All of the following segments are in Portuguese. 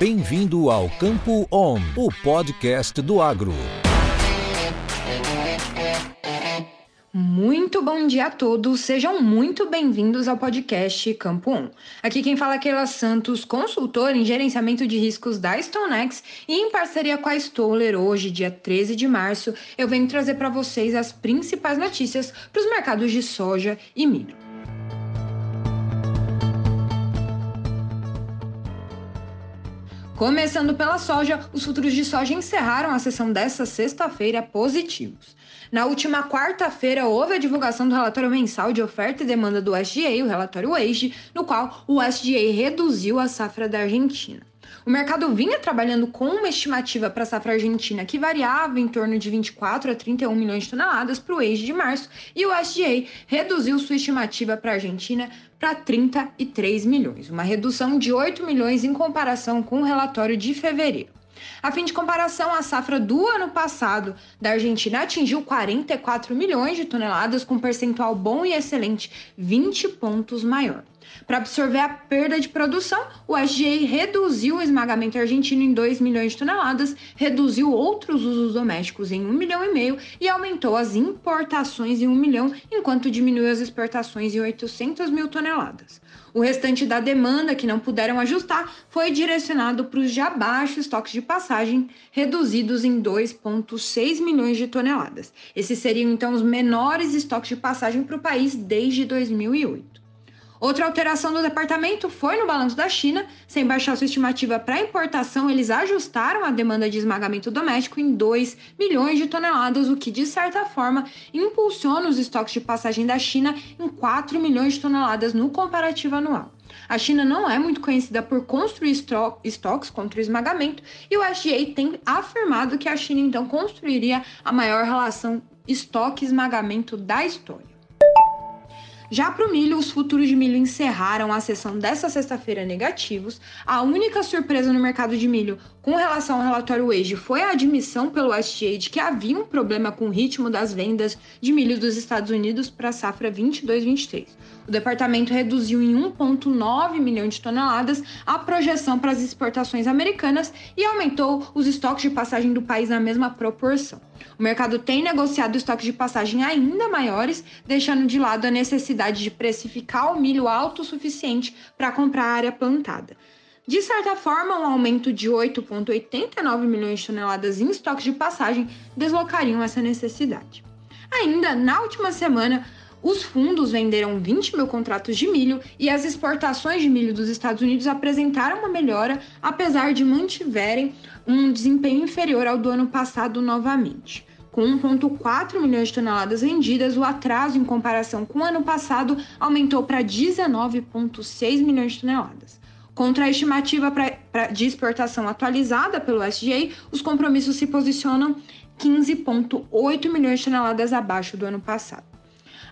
Bem-vindo ao Campo On, o podcast do agro. Muito bom dia a todos, sejam muito bem-vindos ao podcast Campo 1. Aqui quem fala é Keila Santos, consultora em gerenciamento de riscos da StoneX e em parceria com a Stoller, hoje, dia 13 de março, eu venho trazer para vocês as principais notícias para os mercados de soja e milho. Começando pela soja, os futuros de soja encerraram a sessão desta sexta-feira positivos. Na última quarta-feira, houve a divulgação do relatório mensal de oferta e demanda do SGA, o relatório WAGE, no qual o SGA reduziu a safra da Argentina. O mercado vinha trabalhando com uma estimativa para a safra argentina que variava em torno de 24 a 31 milhões de toneladas para o eixo de março, e o SGA reduziu sua estimativa para a Argentina para 33 milhões, uma redução de 8 milhões em comparação com o relatório de fevereiro. A fim de comparação, a safra do ano passado da Argentina atingiu 44 milhões de toneladas, com percentual bom e excelente, 20 pontos maior. Para absorver a perda de produção, o SGA reduziu o esmagamento argentino em 2 milhões de toneladas, reduziu outros usos domésticos em 1 milhão e meio e aumentou as importações em 1 milhão, enquanto diminuiu as exportações em 800 mil toneladas. O restante da demanda que não puderam ajustar foi direcionado para os já baixos estoques de passagem, reduzidos em 2,6 milhões de toneladas. Esses seriam então os menores estoques de passagem para o país desde 2008. Outra alteração do departamento foi no balanço da China. Sem baixar sua estimativa para importação, eles ajustaram a demanda de esmagamento doméstico em 2 milhões de toneladas, o que, de certa forma, impulsiona os estoques de passagem da China em 4 milhões de toneladas no comparativo anual. A China não é muito conhecida por construir estoques contra o esmagamento e o SGA tem afirmado que a China então construiria a maior relação estoque-esmagamento da história. Já para o milho, os futuros de milho encerraram a sessão desta sexta-feira negativos. A única surpresa no mercado de milho com relação ao relatório Wage foi a admissão pelo USDA de que havia um problema com o ritmo das vendas de milho dos Estados Unidos para a safra 22-23. O departamento reduziu em 1,9 milhão de toneladas a projeção para as exportações americanas e aumentou os estoques de passagem do país na mesma proporção. O mercado tem negociado estoques de passagem ainda maiores, deixando de lado a necessidade de precificar o milho autossuficiente para comprar a área plantada. De certa forma, um aumento de 8,89 milhões de toneladas em estoques de passagem deslocariam essa necessidade. Ainda na última semana, os fundos venderam 20 mil contratos de milho e as exportações de milho dos Estados Unidos apresentaram uma melhora, apesar de mantiverem um desempenho inferior ao do ano passado novamente. Com 1,4 milhões de toneladas vendidas, o atraso em comparação com o ano passado aumentou para 19,6 milhões de toneladas. Contra a estimativa pra, pra, de exportação atualizada pelo SGA, os compromissos se posicionam 15,8 milhões de toneladas abaixo do ano passado.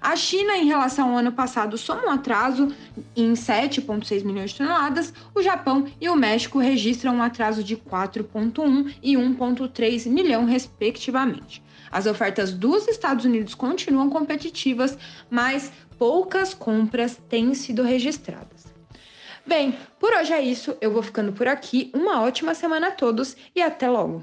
A China, em relação ao ano passado, soma um atraso em 7,6 milhões de toneladas. O Japão e o México registram um atraso de 4,1 e 1,3 milhão, respectivamente. As ofertas dos Estados Unidos continuam competitivas, mas poucas compras têm sido registradas. Bem, por hoje é isso. Eu vou ficando por aqui. Uma ótima semana a todos e até logo.